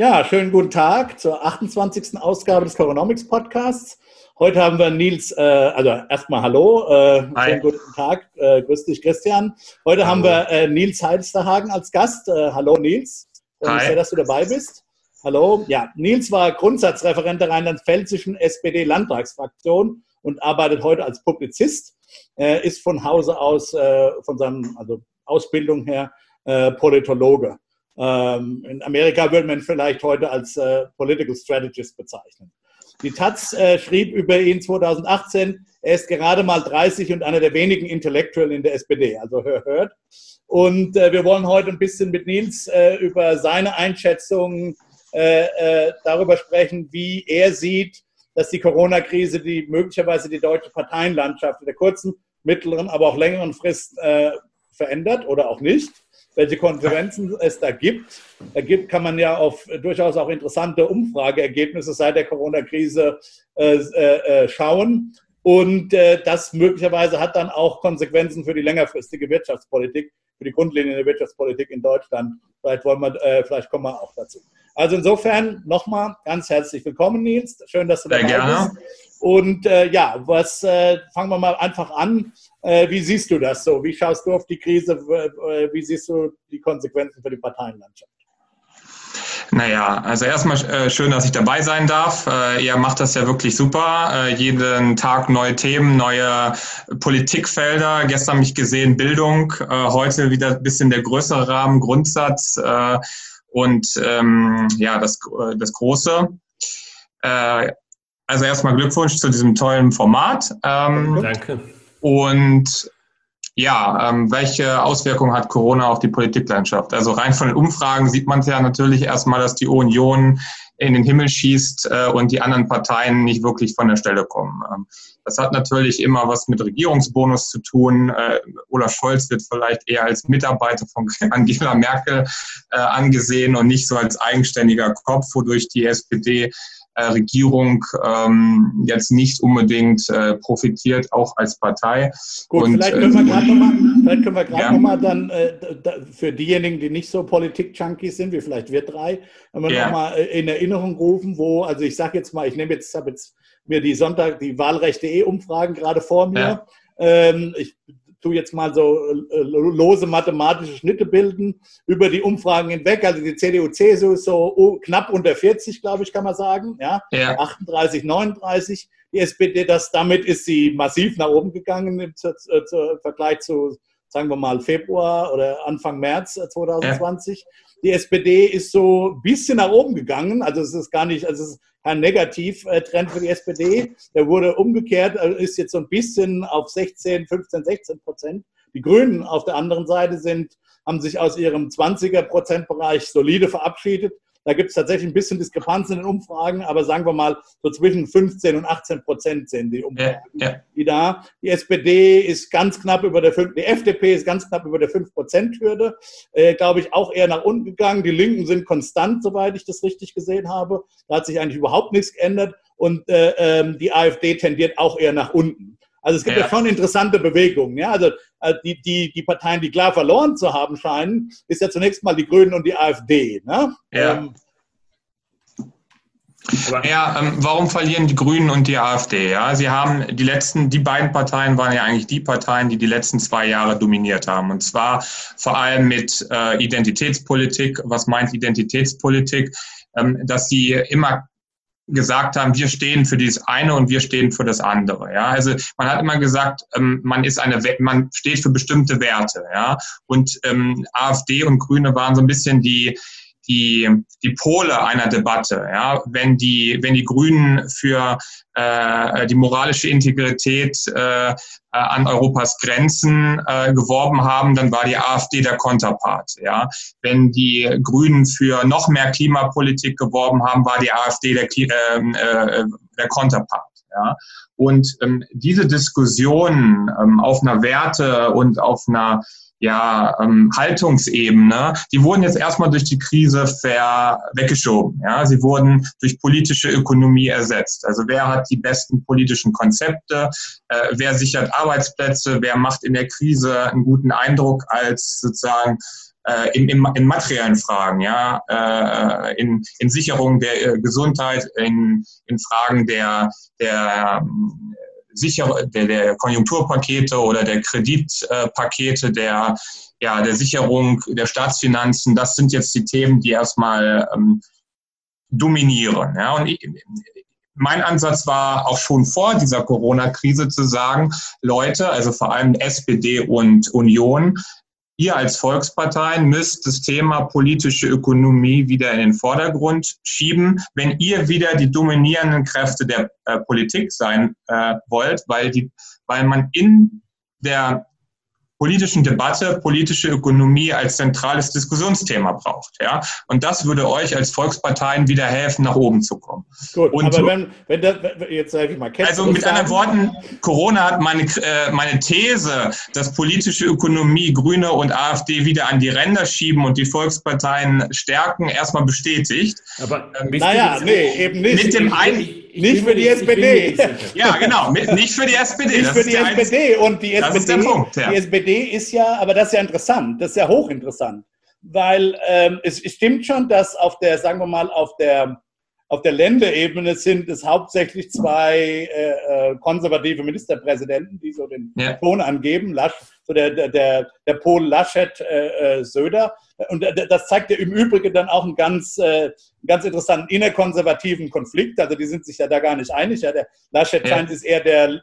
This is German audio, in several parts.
Ja, schönen guten Tag zur 28. Ausgabe des Coronomics Podcasts. Heute haben wir Nils, äh, also erstmal Hallo, äh, schönen guten Tag, äh, grüß dich Christian. Heute Hallo. haben wir äh, Nils Heisterhagen als Gast. Äh, hallo Nils, Hi. sehr, dass du dabei bist. Hallo, ja, Nils war Grundsatzreferent der rheinland-pfälzischen SPD-Landtagsfraktion und arbeitet heute als Publizist, äh, ist von Hause aus, äh, von seinem, also Ausbildung her, äh, Politologe. Ähm, in Amerika würde man vielleicht heute als äh, Political Strategist bezeichnen. Die Taz äh, schrieb über ihn 2018, er ist gerade mal 30 und einer der wenigen Intellektuellen in der SPD, also hör, hört. Und äh, wir wollen heute ein bisschen mit Nils äh, über seine Einschätzungen äh, äh, darüber sprechen, wie er sieht, dass die Corona-Krise die möglicherweise die deutsche Parteienlandschaft in der kurzen, mittleren, aber auch längeren Frist verändert oder auch nicht welche Konferenzen es da gibt. Da gibt, kann man ja auf durchaus auch interessante Umfrageergebnisse seit der Corona-Krise äh, äh, schauen. Und äh, das möglicherweise hat dann auch Konsequenzen für die längerfristige Wirtschaftspolitik, für die Grundlinien der Wirtschaftspolitik in Deutschland. Vielleicht wollen wir, äh, vielleicht kommen wir auch dazu. Also insofern nochmal ganz herzlich willkommen, Nils. Schön, dass du dabei Sehr gerne. bist. Und äh, ja, was äh, fangen wir mal einfach an. Äh, wie siehst du das so? Wie schaust du auf die Krise? Äh, wie siehst du die Konsequenzen für die Parteienlandschaft? Naja, also erstmal äh, schön, dass ich dabei sein darf. Äh, ihr macht das ja wirklich super. Äh, jeden Tag neue Themen, neue Politikfelder. Gestern habe ich gesehen Bildung, äh, heute wieder ein bisschen der größere Rahmen, Grundsatz äh, und ähm, ja, das, äh, das Große. Äh, also erstmal Glückwunsch zu diesem tollen Format. Ähm, Danke. Und ja, ähm, welche Auswirkungen hat Corona auf die Politiklandschaft? Also rein von den Umfragen sieht man ja natürlich erstmal, dass die Union in den Himmel schießt äh, und die anderen Parteien nicht wirklich von der Stelle kommen. Ähm, das hat natürlich immer was mit Regierungsbonus zu tun. Äh, Olaf Scholz wird vielleicht eher als Mitarbeiter von Angela Merkel äh, angesehen und nicht so als eigenständiger Kopf, wodurch die SPD Regierung ähm, jetzt nicht unbedingt äh, profitiert, auch als Partei. Gut, Und, vielleicht können wir gerade nochmal vielleicht können wir gerade ja. noch dann äh, da, für diejenigen, die nicht so Politik-Junkies sind, wie vielleicht wir drei, wenn ja. nochmal äh, in Erinnerung rufen, wo, also ich sage jetzt mal, ich nehme jetzt, habe jetzt mir die Sonntag, die Wahlrechte-E-Umfragen gerade vor mir. Ja. Ähm, ich tu jetzt mal so äh, lose mathematische Schnitte bilden über die Umfragen hinweg. Also die CDU, CSU ist so knapp unter 40, glaube ich, kann man sagen. Ja? ja. 38, 39. Die SPD, das, damit ist sie massiv nach oben gegangen im, im Vergleich zu, sagen wir mal, Februar oder Anfang März 2020. Ja. Die SPD ist so ein bisschen nach oben gegangen. Also es ist gar nicht, also es ist kein Negativtrend für die SPD. Der wurde umgekehrt, also ist jetzt so ein bisschen auf 16, 15, 16 Prozent. Die Grünen auf der anderen Seite sind, haben sich aus ihrem 20er Prozentbereich solide verabschiedet da gibt es tatsächlich ein bisschen Diskrepanz in den Umfragen, aber sagen wir mal, so zwischen 15 und 18 Prozent sind die Umfragen, ja, ja. die da. Die SPD ist ganz knapp über der 5, die FDP ist ganz knapp über der 5-Prozent-Hürde, äh, glaube ich, auch eher nach unten gegangen. Die Linken sind konstant, soweit ich das richtig gesehen habe. Da hat sich eigentlich überhaupt nichts geändert. Und äh, ähm, die AfD tendiert auch eher nach unten. Also es gibt ja, ja schon interessante Bewegungen. Ja? Also äh, die, die, die Parteien, die klar verloren zu haben scheinen, ist ja zunächst mal die Grünen und die AfD. Ne? Ja. Ähm, ja, ähm, warum verlieren die Grünen und die AfD? Ja, sie haben die letzten, die beiden Parteien waren ja eigentlich die Parteien, die die letzten zwei Jahre dominiert haben. Und zwar vor allem mit äh, Identitätspolitik. Was meint Identitätspolitik? Ähm, dass sie immer gesagt haben, wir stehen für dieses eine und wir stehen für das andere. Ja, also man hat immer gesagt, ähm, man ist eine, man steht für bestimmte Werte. Ja, und ähm, AfD und Grüne waren so ein bisschen die die, die Pole einer Debatte. Ja? Wenn, die, wenn die Grünen für äh, die moralische Integrität äh, an Europas Grenzen äh, geworben haben, dann war die AfD der Konterpart. Ja? Wenn die Grünen für noch mehr Klimapolitik geworben haben, war die AfD der, ähm, äh, der Konterpart. Ja? Und ähm, diese Diskussion ähm, auf einer Werte und auf einer ja, ähm, Haltungsebene, die wurden jetzt erstmal durch die Krise ver weggeschoben. Ja? Sie wurden durch politische Ökonomie ersetzt. Also wer hat die besten politischen Konzepte, äh, wer sichert Arbeitsplätze, wer macht in der Krise einen guten Eindruck als sozusagen äh, in, in, in materiellen Fragen, ja, äh, in, in Sicherung der äh, Gesundheit, in, in Fragen der, der ähm, sicher, der, der Konjunkturpakete oder der Kreditpakete, der, ja, der Sicherung der Staatsfinanzen, das sind jetzt die Themen, die erstmal ähm, dominieren. Ja. Und ich, mein Ansatz war auch schon vor dieser Corona-Krise zu sagen, Leute, also vor allem SPD und Union, ihr als Volksparteien müsst das Thema politische Ökonomie wieder in den Vordergrund schieben, wenn ihr wieder die dominierenden Kräfte der äh, Politik sein äh, wollt, weil, die, weil man in der politischen Debatte politische Ökonomie als zentrales Diskussionsthema braucht. Ja? Und das würde euch als Volksparteien wieder helfen, nach oben zu kommen. Gut, und aber wenn, wenn das, jetzt sage ich mal, also mit anderen Worten, Corona hat meine, äh, meine These, dass politische Ökonomie Grüne und AfD wieder an die Ränder schieben und die Volksparteien stärken, erstmal bestätigt. Aber ähm, naja, nee, eben nicht. Mit dem einen nicht für die SPD. Ja, genau, nicht für die SPD. Nicht für die SPD. Und die SPD, ist der Punkt, ja. die SPD ist ja, aber das ist ja interessant, das ist ja hochinteressant. Weil ähm, es, es stimmt schon, dass auf der, sagen wir mal, auf der auf der Länderebene sind es hauptsächlich zwei äh, äh, konservative Ministerpräsidenten, die so den ja. Ton angeben. Lasch, so der, der, der, der Pol Laschet äh, äh Söder. Und das zeigt ja im Übrigen dann auch einen ganz, äh, ganz interessanten innerkonservativen Konflikt. Also die sind sich ja da gar nicht einig. Ja, der Laschet ja. scheint ist eher der,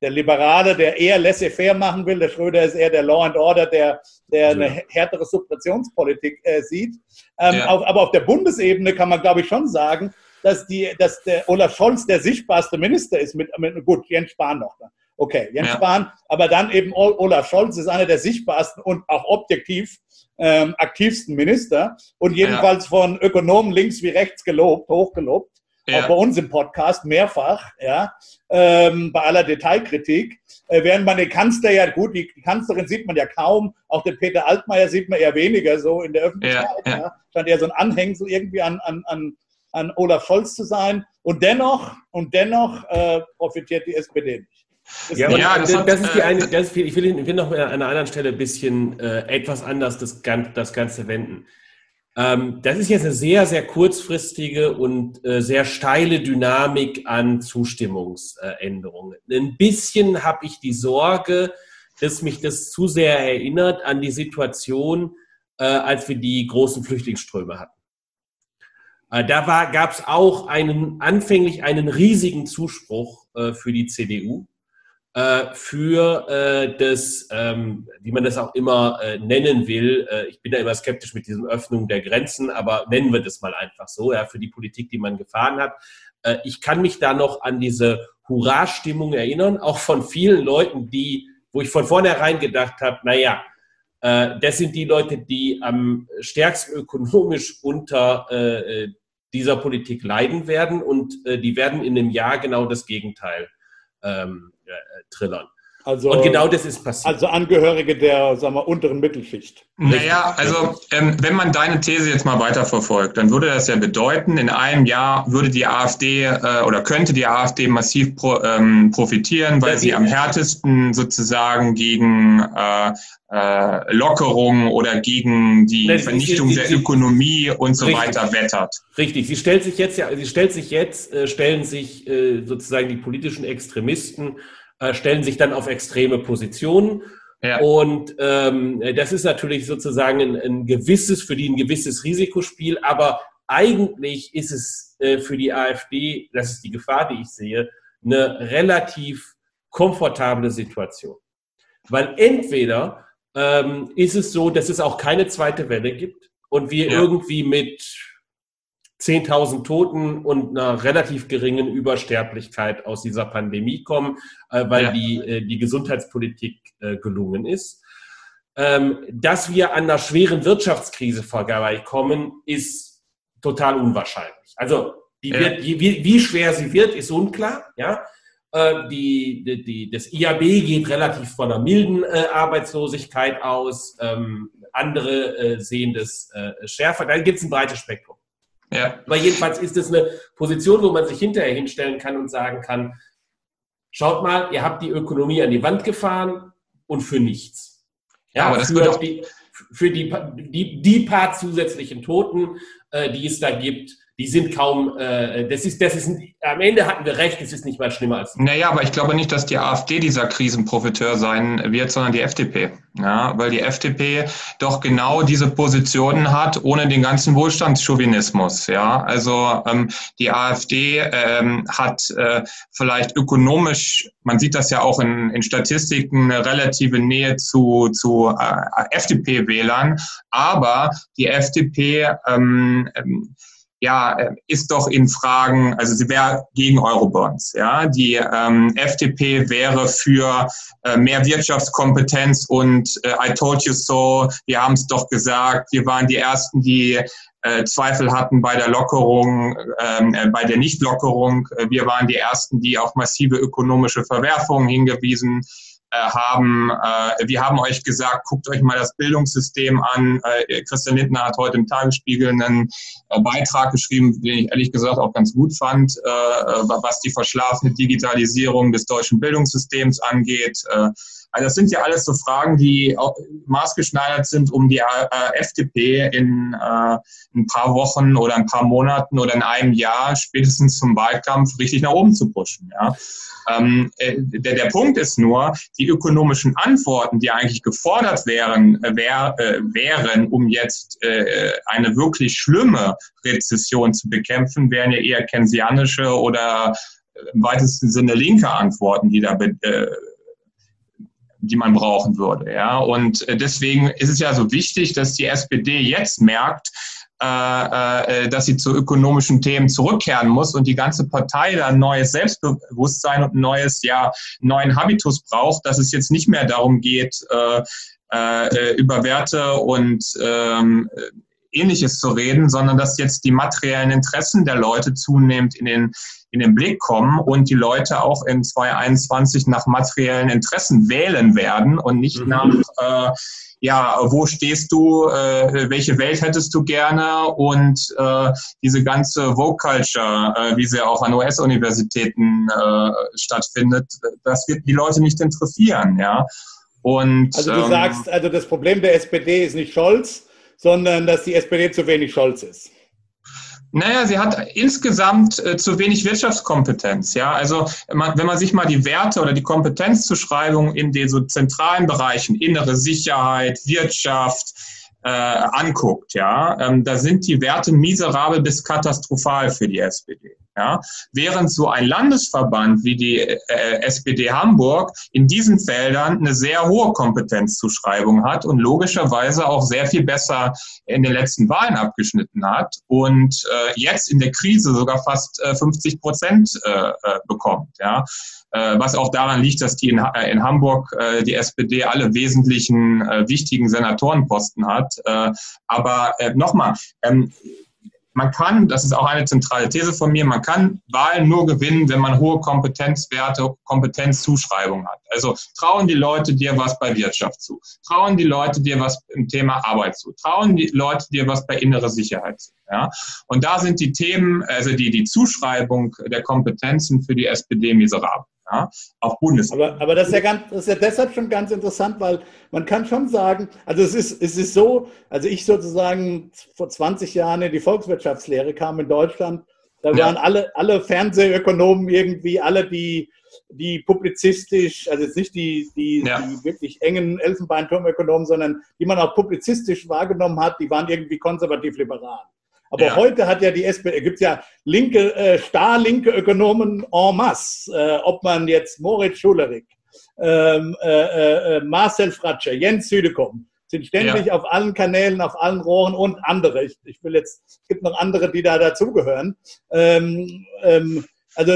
der Liberale, der eher laissez-faire machen will. Der Schröder ist eher der Law and Order, der, der eine härtere Subventionspolitik äh, sieht. Ähm, ja. auf, aber auf der Bundesebene kann man, glaube ich, schon sagen, dass, die, dass der Olaf Scholz der sichtbarste Minister ist, mit, mit gut, Jens Spahn noch. Okay, Jens ja. Spahn, aber dann eben Olaf Scholz ist einer der sichtbarsten und auch objektiv ähm, aktivsten Minister und jedenfalls ja. von Ökonomen links wie rechts gelobt, hochgelobt. Ja. Auch bei uns im Podcast mehrfach, ja, ähm, bei aller Detailkritik. Äh, während man den Kanzler ja, gut, die, Kanzlerin sieht man ja kaum, auch den Peter Altmaier sieht man eher weniger so in der Öffentlichkeit. Ja, ja. Stand eher so ein Anhängsel irgendwie an, an, an an Olaf Scholz zu sein. Und dennoch, und dennoch äh, profitiert die SPD nicht. Das ja, ja das, das, ist die eine, das ich will, ich will noch an einer anderen Stelle ein bisschen äh, etwas anders das, das Ganze wenden. Ähm, das ist jetzt eine sehr, sehr kurzfristige und äh, sehr steile Dynamik an Zustimmungsänderungen. Ein bisschen habe ich die Sorge, dass mich das zu sehr erinnert an die Situation, äh, als wir die großen Flüchtlingsströme hatten. Äh, da gab es auch einen, anfänglich einen riesigen Zuspruch äh, für die CDU, äh, für äh, das, ähm, wie man das auch immer äh, nennen will. Äh, ich bin da immer skeptisch mit diesen Öffnungen der Grenzen, aber nennen wir das mal einfach so, ja, für die Politik, die man gefahren hat. ich kann mich da noch an diese Hurra-Stimmung erinnern, auch von vielen Leuten, die, wo ich von vornherein gedacht habe, naja, äh, das sind die Leute, die am stärksten ökonomisch unter äh, dieser Politik leiden werden und äh, die werden in einem Jahr genau das Gegenteil ähm, trillern. Also, und genau das ist passiert. Also Angehörige der sagen wir, unteren Mittelschicht. Naja, also ähm, wenn man deine These jetzt mal weiterverfolgt, dann würde das ja bedeuten, in einem Jahr würde die AfD äh, oder könnte die AfD massiv pro, ähm, profitieren, weil sie am härtesten sozusagen gegen äh, äh, Lockerungen oder gegen die Nein, Vernichtung sie, sie, der Ökonomie und so richtig, weiter wettert. Richtig, sie stellt sich jetzt ja, sie stellt sich jetzt, äh, stellen sich äh, sozusagen die politischen Extremisten äh, stellen sich dann auf extreme Positionen. Ja. Und ähm, das ist natürlich sozusagen ein, ein, gewisses, für die ein gewisses Risikospiel, aber eigentlich ist es äh, für die AfD, das ist die Gefahr, die ich sehe, eine relativ komfortable Situation. Weil entweder ähm, ist es so, dass es auch keine zweite Welle gibt und wir ja. irgendwie mit 10.000 Toten und einer relativ geringen Übersterblichkeit aus dieser Pandemie kommen, äh, weil ja. die, äh, die Gesundheitspolitik äh, gelungen ist. Ähm, dass wir an einer schweren Wirtschaftskrise vorbeikommen, ist total unwahrscheinlich. Also die ja. wird, wie, wie schwer sie wird, ist unklar. Ja? Die, die, die, das IAB geht relativ von einer milden äh, Arbeitslosigkeit aus. Ähm, andere äh, sehen das äh, schärfer. Dann gibt es ein breites Spektrum. Ja. Aber jedenfalls ist es eine Position, wo man sich hinterher hinstellen kann und sagen kann, schaut mal, ihr habt die Ökonomie an die Wand gefahren und für nichts. Ja, aber das für, die, für die, die, die paar zusätzlichen Toten, äh, die es da gibt, die sind kaum, äh, das ist, das ist, am Ende hatten wir recht, es ist nicht mal schlimmer als. Naja, aber ich glaube nicht, dass die AfD dieser Krisenprofiteur sein wird, sondern die FDP. Ja, weil die FDP doch genau diese Positionen hat, ohne den ganzen Wohlstandschauvinismus. Ja, also ähm, die AfD ähm, hat äh, vielleicht ökonomisch, man sieht das ja auch in, in Statistiken, eine relative Nähe zu, zu äh, FDP-Wählern, aber die FDP ähm, ähm, ja, äh, ist doch in Fragen, also sie wäre gegen Eurobonds. Ja, die ähm, FDP wäre für äh, mehr Wirtschaftskompetenz und äh, I told you so. Wir haben es doch gesagt. Wir waren die ersten, die äh, Zweifel hatten bei der Lockerung, ähm, äh, bei der Nichtlockerung. Wir waren die ersten, die auf massive ökonomische Verwerfungen hingewiesen äh, haben, äh, wir haben euch gesagt, guckt euch mal das Bildungssystem an. Äh, Christian Lindner hat heute im Tagesspiegel einen äh, Beitrag geschrieben, den ich ehrlich gesagt auch ganz gut fand, äh, was die verschlafene Digitalisierung des deutschen Bildungssystems angeht. Also das sind ja alles so Fragen, die maßgeschneidert sind, um die äh, FDP in äh, ein paar Wochen oder ein paar Monaten oder in einem Jahr spätestens zum Wahlkampf richtig nach oben zu pushen. Ja. Ähm, äh, der, der Punkt ist nur, die ökonomischen Antworten, die eigentlich gefordert wären, wär, äh, wären, um jetzt äh, eine wirklich schlimme Rezession zu bekämpfen, wären ja eher keynesianische oder im weitesten Sinne linke Antworten, die da äh, die man brauchen würde. Ja? Und äh, deswegen ist es ja so wichtig, dass die SPD jetzt merkt, äh, äh, dass sie zu ökonomischen Themen zurückkehren muss und die ganze Partei da ein neues Selbstbewusstsein und neues, ja, neuen Habitus braucht, dass es jetzt nicht mehr darum geht, über Werte und ähm, Ähnliches zu reden, sondern dass jetzt die materiellen Interessen der Leute zunehmend in den, in den Blick kommen und die Leute auch in 2021 nach materiellen Interessen wählen werden und nicht mhm. nach, äh, ja, wo stehst du, äh, welche Welt hättest du gerne und äh, diese ganze Vogue Culture, äh, wie sie auch an US-Universitäten äh, stattfindet, das wird die Leute nicht interessieren, ja. Und, also du ähm, sagst, also das Problem der SPD ist nicht Scholz, sondern dass die SPD zu wenig Scholz ist. Naja, sie hat insgesamt äh, zu wenig Wirtschaftskompetenz. Ja, also man, wenn man sich mal die Werte oder die Kompetenzzuschreibung in den so zentralen Bereichen innere Sicherheit, Wirtschaft äh, anguckt, ja, ähm, da sind die Werte miserabel bis katastrophal für die SPD. Ja? Während so ein Landesverband wie die äh, SPD Hamburg in diesen Feldern eine sehr hohe Kompetenzzuschreibung hat und logischerweise auch sehr viel besser in den letzten Wahlen abgeschnitten hat und äh, jetzt in der Krise sogar fast äh, 50 Prozent äh, äh, bekommt. Ja? Äh, was auch daran liegt, dass die in, äh, in Hamburg äh, die SPD alle wesentlichen wichtigen Senatorenposten hat. Aber nochmal, ähm, man kann, das ist auch eine zentrale These von mir, man kann Wahlen nur gewinnen, wenn man hohe Kompetenzwerte, Kompetenzzuschreibung hat. Also trauen die Leute dir was bei Wirtschaft zu, trauen die Leute dir was im Thema Arbeit zu, trauen die Leute dir was bei innerer Sicherheit zu. Ja? Und da sind die Themen, also die, die Zuschreibung der Kompetenzen für die SPD miserabel ja, auf Bundesebene. Aber, aber das, ist ja ganz, das ist ja deshalb schon ganz interessant, weil man kann schon sagen, also es ist, es ist so, also ich sozusagen vor 20 Jahren in die Volkswirtschaftslehre kam in Deutschland, da waren ja. alle, alle Fernsehökonomen irgendwie, alle, die, die publizistisch, also jetzt nicht die, die, ja. die wirklich engen Elfenbeinturmökonomen, sondern die man auch publizistisch wahrgenommen hat, die waren irgendwie konservativ-liberal. Aber ja. heute hat ja die SPD, gibt es ja linke, äh, starrlinke Ökonomen en masse, äh, ob man jetzt Moritz Schulerik, ähm, äh, äh, äh Marcel Fratscher, Jens Südekom, sind ständig ja. auf allen Kanälen, auf allen Rohren und andere. Ich, ich will jetzt, es gibt noch andere, die da dazugehören. Ähm, ähm, also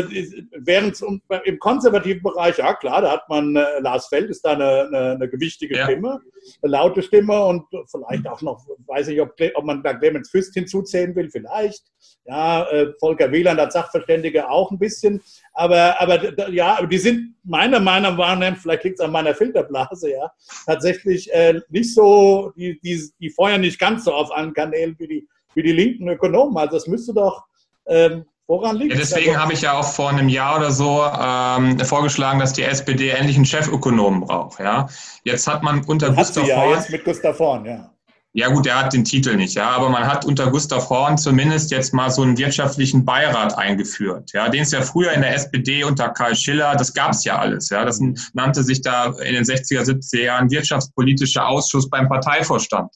während im konservativen Bereich, ja klar, da hat man, äh, Lars Feld ist da eine, eine, eine gewichtige ja. Stimme, eine laute Stimme und vielleicht auch noch, weiß ich, ob, ob man da Clemens Füst hinzuzählen will, vielleicht. Ja, äh, Volker Wieland als Sachverständige auch ein bisschen. Aber, aber ja, die sind meiner Meinung nach, vielleicht liegt es an meiner Filterblase, ja, tatsächlich äh, nicht so, die, die, die feuern nicht ganz so auf allen Kanälen wie die, wie die linken Ökonomen. Also es müsste doch ähm, Woran liegt ja, Deswegen habe ich ja auch vor einem Jahr oder so ähm, vorgeschlagen, dass die SPD endlich einen Chefökonomen braucht. Ja? Jetzt hat man unter hat Gustav ja Horn, jetzt mit Gustav Horn, ja. Ja gut, er hat den Titel nicht, ja, aber man hat unter Gustav Horn zumindest jetzt mal so einen wirtschaftlichen Beirat eingeführt, ja, den es ja früher in der SPD unter Karl Schiller, das gab es ja alles, ja, das nannte sich da in den 60er, 70er Jahren wirtschaftspolitischer Ausschuss beim Parteivorstand.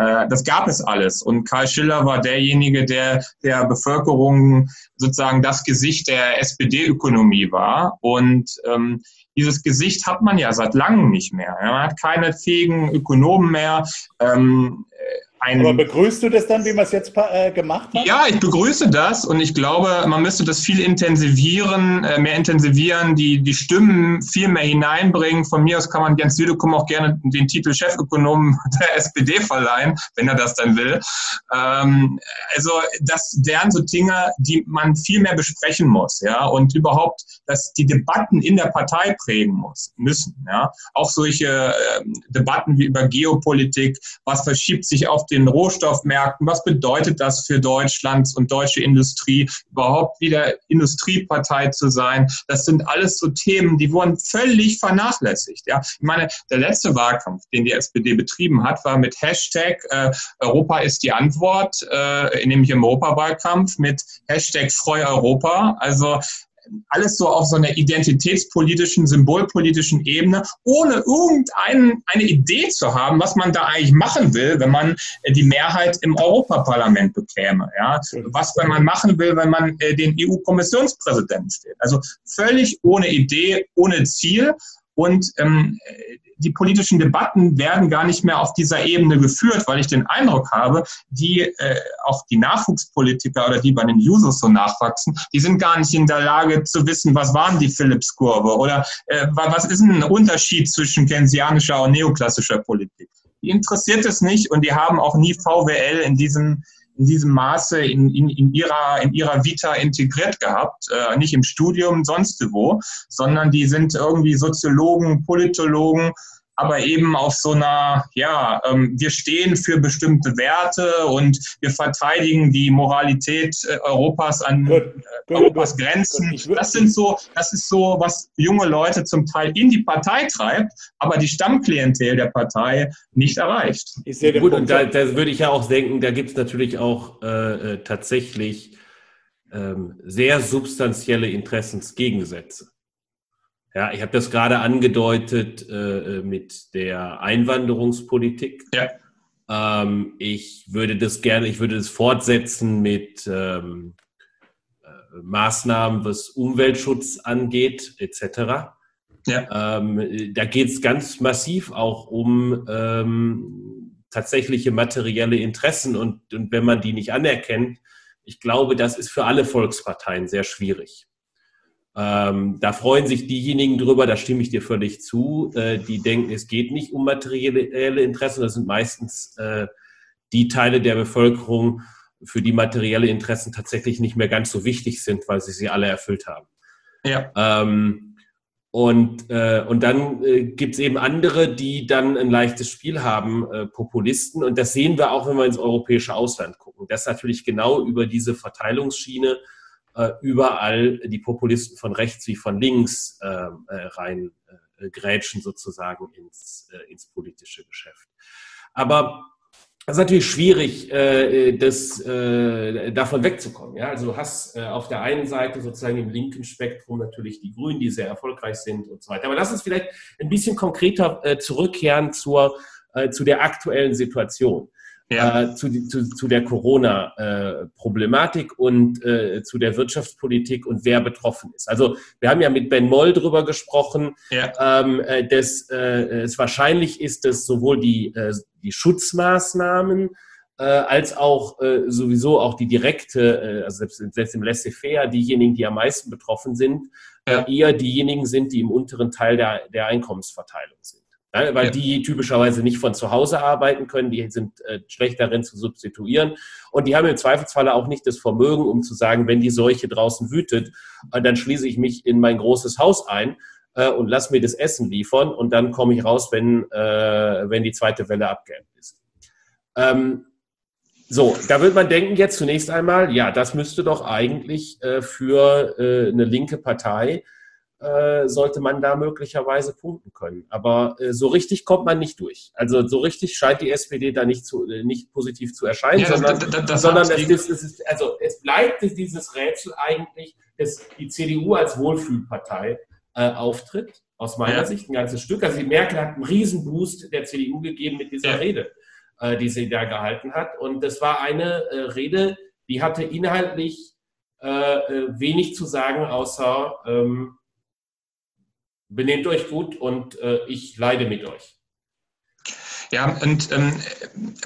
Äh, das gab es alles. Und Karl Schiller war derjenige, der der Bevölkerung sozusagen das Gesicht der SPD-Ökonomie war. Und ähm, dieses Gesicht hat man ja seit langem nicht mehr. Man hat keine fähigen Ökonomen mehr. Ähm, Aber begrüßt du das dann, wie man es jetzt äh, gemacht hat? Ja, ich begrüße das und ich glaube, man müsste das viel intensivieren, äh, mehr intensivieren, die, die Stimmen viel mehr hineinbringen. Von mir aus kann man Jens Südekum auch gerne den Titel Chefökonom der SPD verleihen, wenn er das dann will. Ähm, also das wären so Dinge, die man viel mehr besprechen muss, ja, und überhaupt, dass die Debatten in der Partei prägen muss, müssen, ja. Auch solche äh, Debatten wie über Geopolitik, was verschiebt sich auf den Rohstoffmärkten. Was bedeutet das für Deutschland und deutsche Industrie, überhaupt wieder Industriepartei zu sein? Das sind alles so Themen, die wurden völlig vernachlässigt. Ja, ich meine, der letzte Wahlkampf, den die SPD betrieben hat, war mit Hashtag äh, Europa ist die Antwort, äh, nämlich im Europawahlkampf mit Hashtag Freu Europa. Also alles so auf so einer identitätspolitischen, symbolpolitischen Ebene, ohne irgendeine eine Idee zu haben, was man da eigentlich machen will, wenn man äh, die Mehrheit im Europaparlament bekäme. Ja? Was wenn man machen will, wenn man äh, den EU-Kommissionspräsidenten steht. Also völlig ohne Idee, ohne Ziel. Und ähm, die politischen Debatten werden gar nicht mehr auf dieser Ebene geführt, weil ich den Eindruck habe, die äh, auch die Nachwuchspolitiker oder die bei den Users so nachwachsen, die sind gar nicht in der Lage zu wissen, was waren die Phillips-Kurve oder äh, was ist ein Unterschied zwischen keynesianischer und neoklassischer Politik. Die interessiert es nicht und die haben auch nie VWL in diesem in diesem Maße in, in, in, ihrer, in ihrer Vita integriert gehabt, äh, nicht im Studium, sonst wo, sondern die sind irgendwie Soziologen, Politologen aber eben auf so einer, ja, ähm, wir stehen für bestimmte Werte und wir verteidigen die Moralität äh, Europas an gut, äh, Europas gut, Grenzen. Gut, das sind so, das ist so, was junge Leute zum Teil in die Partei treibt, aber die Stammklientel der Partei nicht erreicht. Gut, und da, da, würde ich ja auch denken, da gibt es natürlich auch äh, äh, tatsächlich ähm, sehr substanzielle Interessensgegensätze. Ja, ich habe das gerade angedeutet äh, äh, mit der Einwanderungspolitik. Ja. Ähm, ich würde das gerne, ich würde das fortsetzen mit ähm, äh, Maßnahmen, was Umweltschutz angeht, etc. Ja. Ähm, da geht es ganz massiv auch um ähm, tatsächliche materielle Interessen und, und wenn man die nicht anerkennt, ich glaube, das ist für alle Volksparteien sehr schwierig. Ähm, da freuen sich diejenigen drüber, da stimme ich dir völlig zu, äh, die denken, es geht nicht um materielle Interessen. Das sind meistens äh, die Teile der Bevölkerung, für die materielle Interessen tatsächlich nicht mehr ganz so wichtig sind, weil sie sie alle erfüllt haben. Ja. Ähm, und, äh, und dann äh, gibt es eben andere, die dann ein leichtes Spiel haben, äh, Populisten. Und das sehen wir auch, wenn wir ins europäische Ausland gucken. Das natürlich genau über diese Verteilungsschiene überall die Populisten von rechts wie von links ähm, äh, rein äh, grätschen sozusagen ins, äh, ins politische Geschäft. Aber es ist natürlich schwierig, äh, das, äh, davon wegzukommen. Ja? Also du hast äh, auf der einen Seite sozusagen im linken Spektrum natürlich die Grünen, die sehr erfolgreich sind und so weiter. Aber lass uns vielleicht ein bisschen konkreter äh, zurückkehren zur, äh, zu der aktuellen Situation ja. äh, zu, zu, zu der Corona-Problematik äh, und äh, zu der Wirtschaftspolitik und wer betroffen ist. Also wir haben ja mit Ben Moll drüber gesprochen, ja. ähm, äh, dass äh, es wahrscheinlich ist, dass sowohl die, äh, die Schutzmaßnahmen äh, als auch äh, sowieso auch die direkte, äh, also selbst, selbst im Laissez-faire, diejenigen, die am meisten betroffen sind, ja. eher diejenigen sind, die im unteren Teil der, der Einkommensverteilung sind. Ja, weil ja. die typischerweise nicht von zu Hause arbeiten können, die sind äh, schlecht darin zu substituieren und die haben im Zweifelsfalle auch nicht das Vermögen, um zu sagen, wenn die Seuche draußen wütet, äh, dann schließe ich mich in mein großes Haus ein äh, und lass mir das Essen liefern und dann komme ich raus, wenn, wenn die zweite Welle abgeebbt ist. Ähm, So, da würde man denken jetzt zunächst einmal, ja, das müsste doch eigentlich für eine linke Partei, äh, sollte man da möglicherweise punkten können. Aber äh, so richtig kommt man nicht durch. Also so richtig scheint die SPD da nicht, zu, äh, nicht positiv zu erscheinen, ja, sondern, das, das, das sondern es, ist, es, ist, also es bleibt dieses Rätsel eigentlich, dass die CDU als Wohlfühlpartei äh, auftritt, aus meiner ja. Sicht ein ganzes Stück. Also die Merkel hat einen Riesenboost der CDU gegeben mit dieser ja. Rede äh, die sie da gehalten hat. Und das war eine äh, Rede, die hatte inhaltlich äh, äh, wenig zu sagen, außer ähm, benehmt euch gut und äh, ich leide mit euch. Ja, und ähm,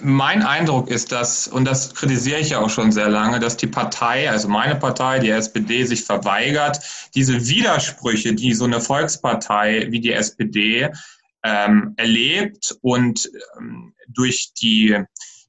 mein Eindruck ist, dass, und das kritisiere ich ja auch schon sehr lange, dass die Partei, also meine Partei, die SPD, sich verweigert, diese Widersprüche, die so eine Volkspartei wie die SPD ähm, erlebt und ähm, durch die,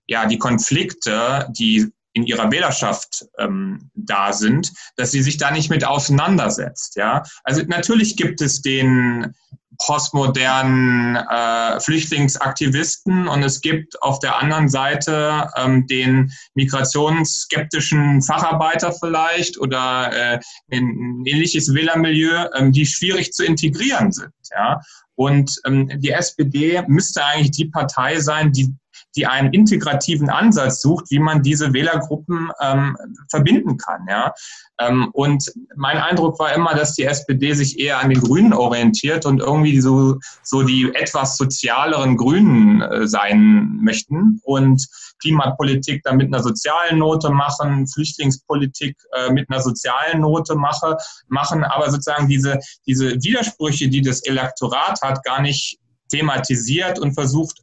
ja, die Konflikte, die in ihrer Wählerschaft ähm, da sind, dass sie sich da nicht mit auseinandersetzt. Ja, also natürlich gibt es den postmodernen äh, Flüchtlingsaktivisten und es gibt auf der anderen Seite ähm, den migrationsskeptischen Facharbeiter vielleicht oder äh, ein ähnliches Wählermilieu, ähm, die schwierig zu integrieren sind. Ja? Und ähm, die SPD müsste eigentlich die Partei sein, die die einen integrativen Ansatz sucht, wie man diese Wählergruppen ähm, verbinden kann. Ja? Ähm, und mein Eindruck war immer, dass die SPD sich eher an den Grünen orientiert und irgendwie so, so die etwas sozialeren Grünen äh, sein möchten und Klimapolitik dann mit einer sozialen Note machen, Flüchtlingspolitik äh, mit einer sozialen Note mache, machen, aber sozusagen diese, diese Widersprüche, die das Elektorat hat, gar nicht thematisiert und versucht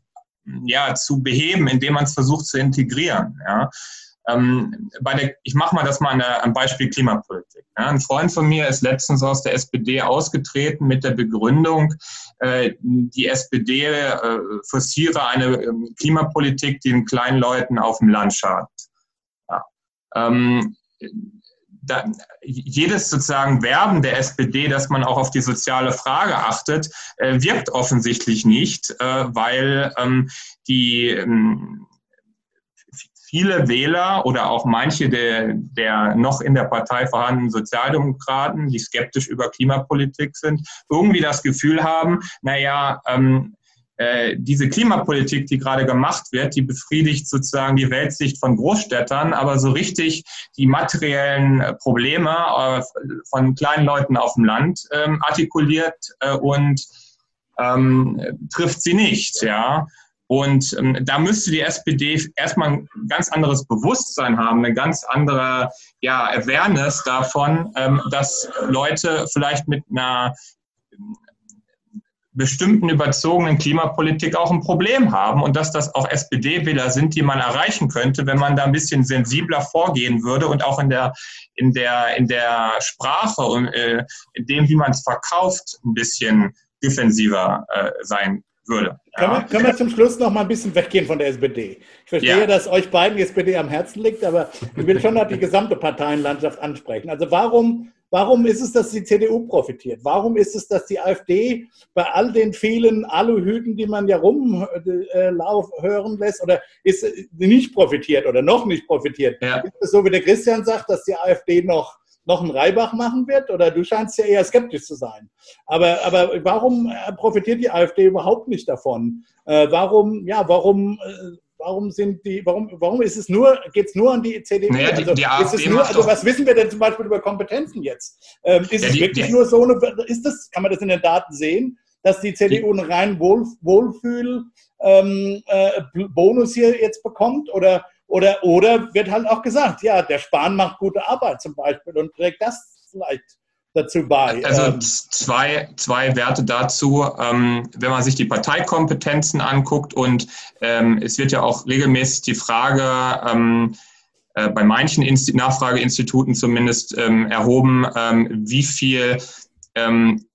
ja, zu beheben, indem man es versucht zu integrieren. Ja. Ähm, bei der, ich mache mal das mal der, am Beispiel Klimapolitik. Ja. Ein Freund von mir ist letztens aus der SPD ausgetreten mit der Begründung, äh, die SPD äh, forciere eine äh, Klimapolitik, die den kleinen Leuten auf dem Land schadet. Ja. Ähm, da, jedes sozusagen Werben der SPD, dass man auch auf die soziale Frage achtet, äh, wirkt offensichtlich nicht, äh, weil ähm, die ähm, viele Wähler oder auch manche der, der noch in der Partei vorhandenen Sozialdemokraten, die skeptisch über Klimapolitik sind, irgendwie das Gefühl haben, naja, ähm, äh, diese Klimapolitik, die gerade gemacht wird, die befriedigt sozusagen die Weltsicht von Großstädtern, aber so richtig die materiellen äh, Probleme äh, von kleinen Leuten auf dem Land ähm, artikuliert und ähm, trifft sie nicht, ja. Und ähm, da müsste die SPD erstmal ein ganz anderes Bewusstsein haben, eine ganz andere ja, Awareness davon, ähm, dass Leute vielleicht mit einer bestimmten überzogenen Klimapolitik auch ein Problem haben und dass das auch SPD-Wähler sind, die man erreichen könnte, wenn man da ein bisschen sensibler vorgehen würde und auch in der, in der, in der Sprache und äh, in dem, wie man es verkauft, ein bisschen defensiver äh, sein würde. Ja. Können, wir, können wir zum Schluss noch mal ein bisschen weggehen von der SPD? Ich verstehe, ja. dass euch beiden die SPD am Herzen liegt, aber ich will schon noch die gesamte Parteienlandschaft ansprechen. Also warum Warum ist es, dass die CDU profitiert? Warum ist es, dass die AfD bei all den vielen Aluhüten, die man ja rumhören lässt, oder ist nicht profitiert oder noch nicht profitiert? Ja. Ist es so, wie der Christian sagt, dass die AfD noch noch einen Reibach machen wird? Oder du scheinst ja eher skeptisch zu sein. Aber, aber warum profitiert die AfD überhaupt nicht davon? Äh, warum, ja, warum äh, warum sind die, warum, warum ist es nur, geht es nur an die CDU? Naja, die, also, die AfD nur, also was wissen wir denn zum Beispiel über Kompetenzen jetzt? Ähm, ist ja, es die, wirklich die, nur so eine, ist das, kann man das in den Daten sehen, dass die CDU einen reinen Wohl, Wohlfühl ähm, äh, Bonus hier jetzt bekommt? Oder, oder, oder wird halt auch gesagt, ja, der Spahn macht gute Arbeit zum Beispiel und trägt das vielleicht dazu bei? Also ähm, zwei, zwei Werte dazu. Ähm, wenn man sich die Parteikompetenzen anguckt und ähm, es wird ja auch regelmäßig die Frage ähm, äh, bei manchen Insti Nachfrageinstituten zumindest erhoben, wie viel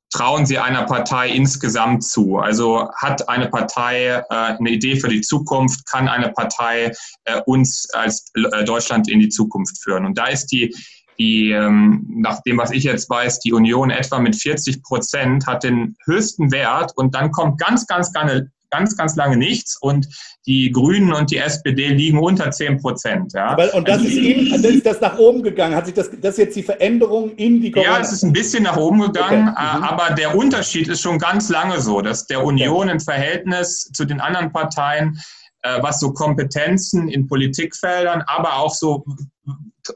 trauen Sie einer Partei insgesamt zu? Also hat eine Partei äh, eine Idee für die Zukunft? Kann eine Partei äh, uns als Deutschland in die Zukunft führen? Und da ist die die, ähm, nach dem, was ich jetzt weiß, die Union etwa mit 40 Prozent hat den höchsten Wert und dann kommt ganz, ganz, ganz, ganz, ganz lange nichts und die Grünen und die SPD liegen unter 10 Prozent. Ja. Aber, und das ist Ihnen, ist das nach oben gegangen? Hat sich das, das jetzt die Veränderung in die Corona Ja, es ist ein bisschen nach oben gegangen, okay. mhm. aber der Unterschied ist schon ganz lange so, dass der Union im Verhältnis zu den anderen Parteien äh, was so Kompetenzen in Politikfeldern, aber auch so,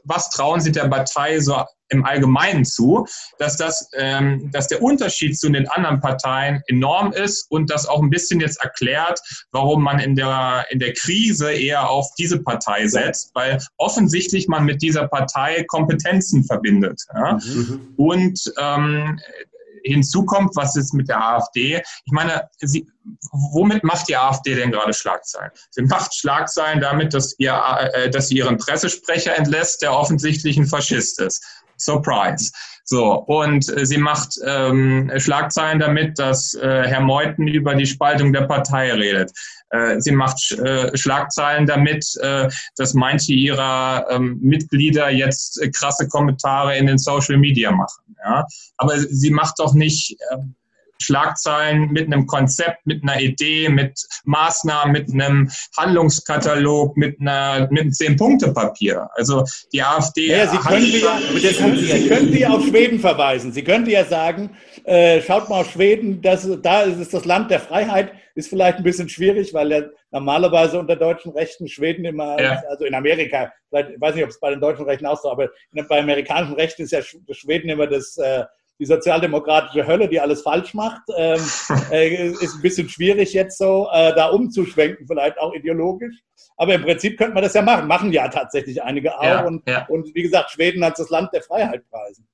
was trauen Sie der Partei so im Allgemeinen zu, dass, das, ähm, dass der Unterschied zu den anderen Parteien enorm ist und das auch ein bisschen jetzt erklärt, warum man in der, in der Krise eher auf diese Partei setzt, weil offensichtlich man mit dieser Partei Kompetenzen verbindet. Ja? Mhm. Und ähm, hinzu kommt, was ist mit der AfD? Ich meine, sie, womit macht die AfD denn gerade Schlagzeilen? Sie macht Schlagzeilen damit, dass, ihr, äh, dass sie ihren Pressesprecher entlässt, der offensichtlich ein Faschist ist. Surprise. So, und äh, sie macht ähm, Schlagzeilen damit, dass äh, Herr Meuthen über die Spaltung der Partei redet. Äh, sie macht äh, Schlagzeilen damit, äh, dass manche ihrer ähm, Mitglieder jetzt äh, krasse Kommentare in den Social Media machen. Ja? Aber sie macht doch nicht äh, Schlagzeilen mit einem Konzept, mit einer Idee, mit Maßnahmen, mit einem Handlungskatalog, mit, einer, mit einem Zehn-Punkte-Papier. Also die AfD. Ja, sie könnte ja, sie könnte ja auf Schweden verweisen. Sie könnte ja sagen, äh, schaut mal auf Schweden, das, da ist es das Land der Freiheit, ist vielleicht ein bisschen schwierig, weil ja normalerweise unter deutschen Rechten Schweden immer, ja. also in Amerika, ich weiß nicht, ob es bei den deutschen Rechten auch so, aber bei amerikanischen Rechten ist ja Schweden immer das äh, die sozialdemokratische Hölle, die alles falsch macht. Ähm, äh, ist ein bisschen schwierig jetzt so, äh, da umzuschwenken, vielleicht auch ideologisch. Aber im Prinzip könnte man das ja machen. Machen ja tatsächlich einige auch. Ja, und, ja. und, wie gesagt, Schweden hat das Land der Freiheit preisen.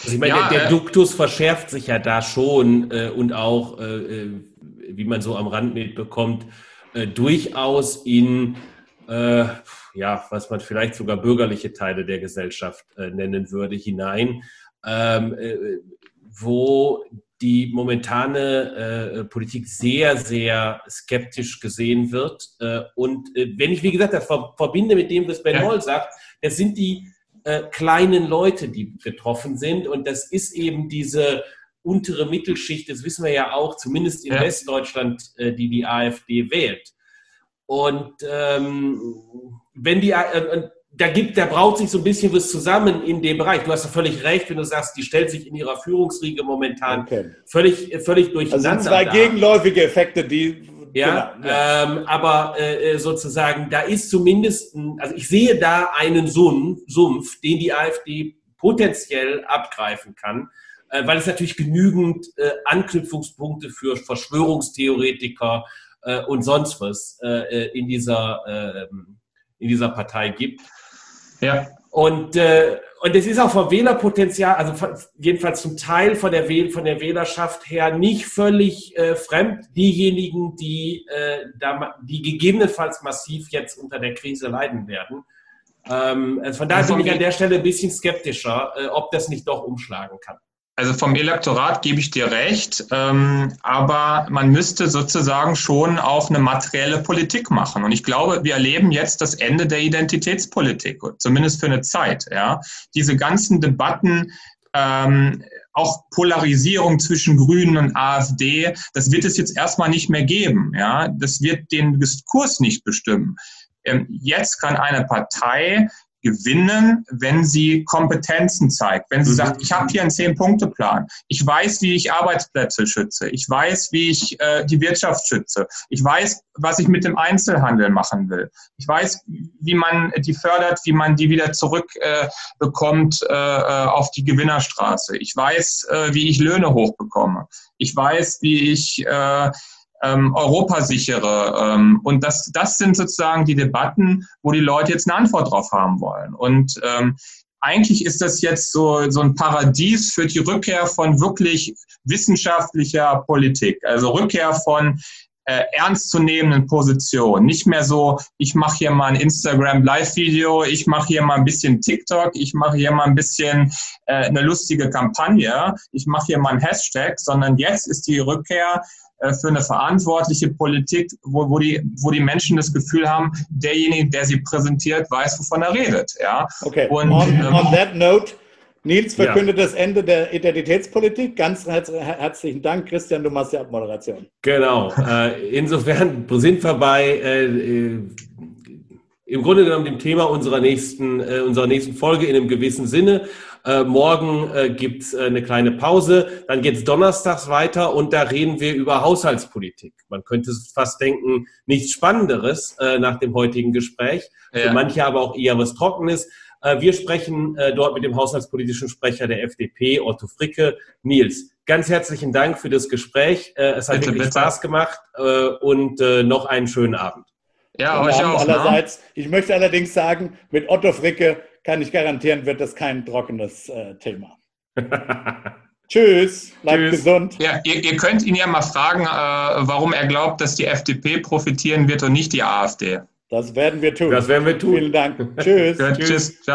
Also ich meine, ja, der, der, Duktus verschärft sich ja da schon äh, und auch, äh, äh, wie man so am Rand mitbekommt, äh, durchaus in ja, was man vielleicht sogar bürgerliche Teile der Gesellschaft nennen würde, hinein ähm, äh, wo die momentane äh, Politik sehr, sehr skeptisch gesehen wird. Äh, und äh, wenn ich, wie gesagt, das verbinde mit dem, was Ben ja. Moll sagt, das sind die äh, kleinen Leute, die betroffen sind. Und das ist eben diese untere Mittelschicht, das wissen wir ja auch, zumindest in ja. Westdeutschland, äh, die die AfD wählt. Und ähm, wenn die, äh, da gibt, da braucht sich so ein bisschen was zusammen in dem Bereich. Du hast ja völlig recht, wenn du sagst, die stellt sich in ihrer Führungsriege momentan okay. völlig, völlig durcheinander. Also sind zwei da. gegenläufige Effekte, die ja, genau, ja. Ähm, aber äh, sozusagen, da ist zumindest, ein, also ich sehe da einen Sumpf, den die AfD potenziell abgreifen kann, äh, weil es natürlich genügend äh, Anknüpfungspunkte für Verschwörungstheoretiker äh, und sonst was äh, äh in dieser ähm, in dieser Partei gibt. Ja. Und, äh, und es ist auch vom Wählerpotenzial, also jedenfalls zum Teil von der, Wähl von der Wählerschaft her nicht völlig äh, fremd. Diejenigen, die, äh, da, die gegebenenfalls massiv jetzt unter der Krise leiden werden. Ähm, also von daher bin ich an der Stelle ein bisschen skeptischer, äh, ob das nicht doch umschlagen kann. Also vom Elektorat gebe ich dir recht, ähm, aber man müsste sozusagen schon auch eine materielle Politik machen. Und ich glaube, wir erleben jetzt das Ende der Identitätspolitik, zumindest für eine Zeit. Ja, diese ganzen Debatten. Ähm, auch Polarisierung zwischen Grünen und AfD, das wird es jetzt erstmal nicht mehr geben. Ja, das wird den Diskurs nicht bestimmen. Ähm, jetzt kann eine Partei gewinnen, wenn sie Kompetenzen zeigt, wenn sie mhm. sagt, ich habe hier einen Zehn-Punkte-Plan, ich weiß, wie ich Arbeitsplätze schütze, ich weiß, wie ich äh, die Wirtschaft schütze, ich weiß, was ich mit dem Einzelhandel machen will, ich weiß, wie man die fördert, wie man die wieder zurückbekommt äh, äh, auf die Gewinnerstraße, ich weiß, äh, wie ich Löhne hochbekomme, ich weiß, wie ich äh, ähm, Europa sichere. Ähm, und das, das sind sozusagen die Debatten, wo die Leute jetzt eine Antwort drauf haben wollen. Und ähm, eigentlich ist das jetzt so, so ein Paradies für die Rückkehr von wirklich wissenschaftlicher Politik, also Rückkehr von äh, ernstzunehmenden Positionen. Nicht mehr so, ich mache hier mal ein Instagram Live-Video, ich mache hier mal ein bisschen TikTok, ich mache hier mal ein bisschen äh, eine lustige Kampagne, ich mache hier mal ein Hashtag, sondern jetzt ist die Rückkehr für eine verantwortliche Politik, wo, wo, die, wo die Menschen das Gefühl haben, derjenige, der sie präsentiert, weiß, wovon er redet. Ja? Okay. Und, on, ähm, on that note, Nils verkündet ja. das Ende der Identitätspolitik. Ganz herzlichen Dank, Christian, du machst die Abmoderation. Genau. Äh, insofern sind wir bei äh, äh, im Grunde genommen dem Thema unserer nächsten, unserer nächsten Folge in einem gewissen Sinne. Morgen äh, gibt es eine kleine Pause, dann geht es donnerstags weiter und da reden wir über Haushaltspolitik. Man könnte fast denken, nichts Spannenderes nach dem heutigen Gespräch. Ja. Für manche aber auch eher was Trockenes. Äh, wir sprechen äh, dort mit dem haushaltspolitischen Sprecher der FDP, Otto Fricke. Nils, ganz herzlichen Dank für das Gespräch. Äh, es hat bitte, wirklich bitte. Spaß gemacht und noch einen schönen Abend. Ja, euch auch. Ne? Allerseits. Ne? Ich möchte allerdings sagen, mit Otto Fricke kann ich garantieren, wird das kein trockenes äh, Thema. Tschüss, bleibt Tschüss. gesund. Ja, ihr, ihr, könnt ihn ja mal fragen, äh, warum er glaubt, dass die FDP profitieren wird und nicht die AfD. Das werden wir tun. Das werden wir tun. Vielen Dank. Tschüss. Tschüss. Ciao.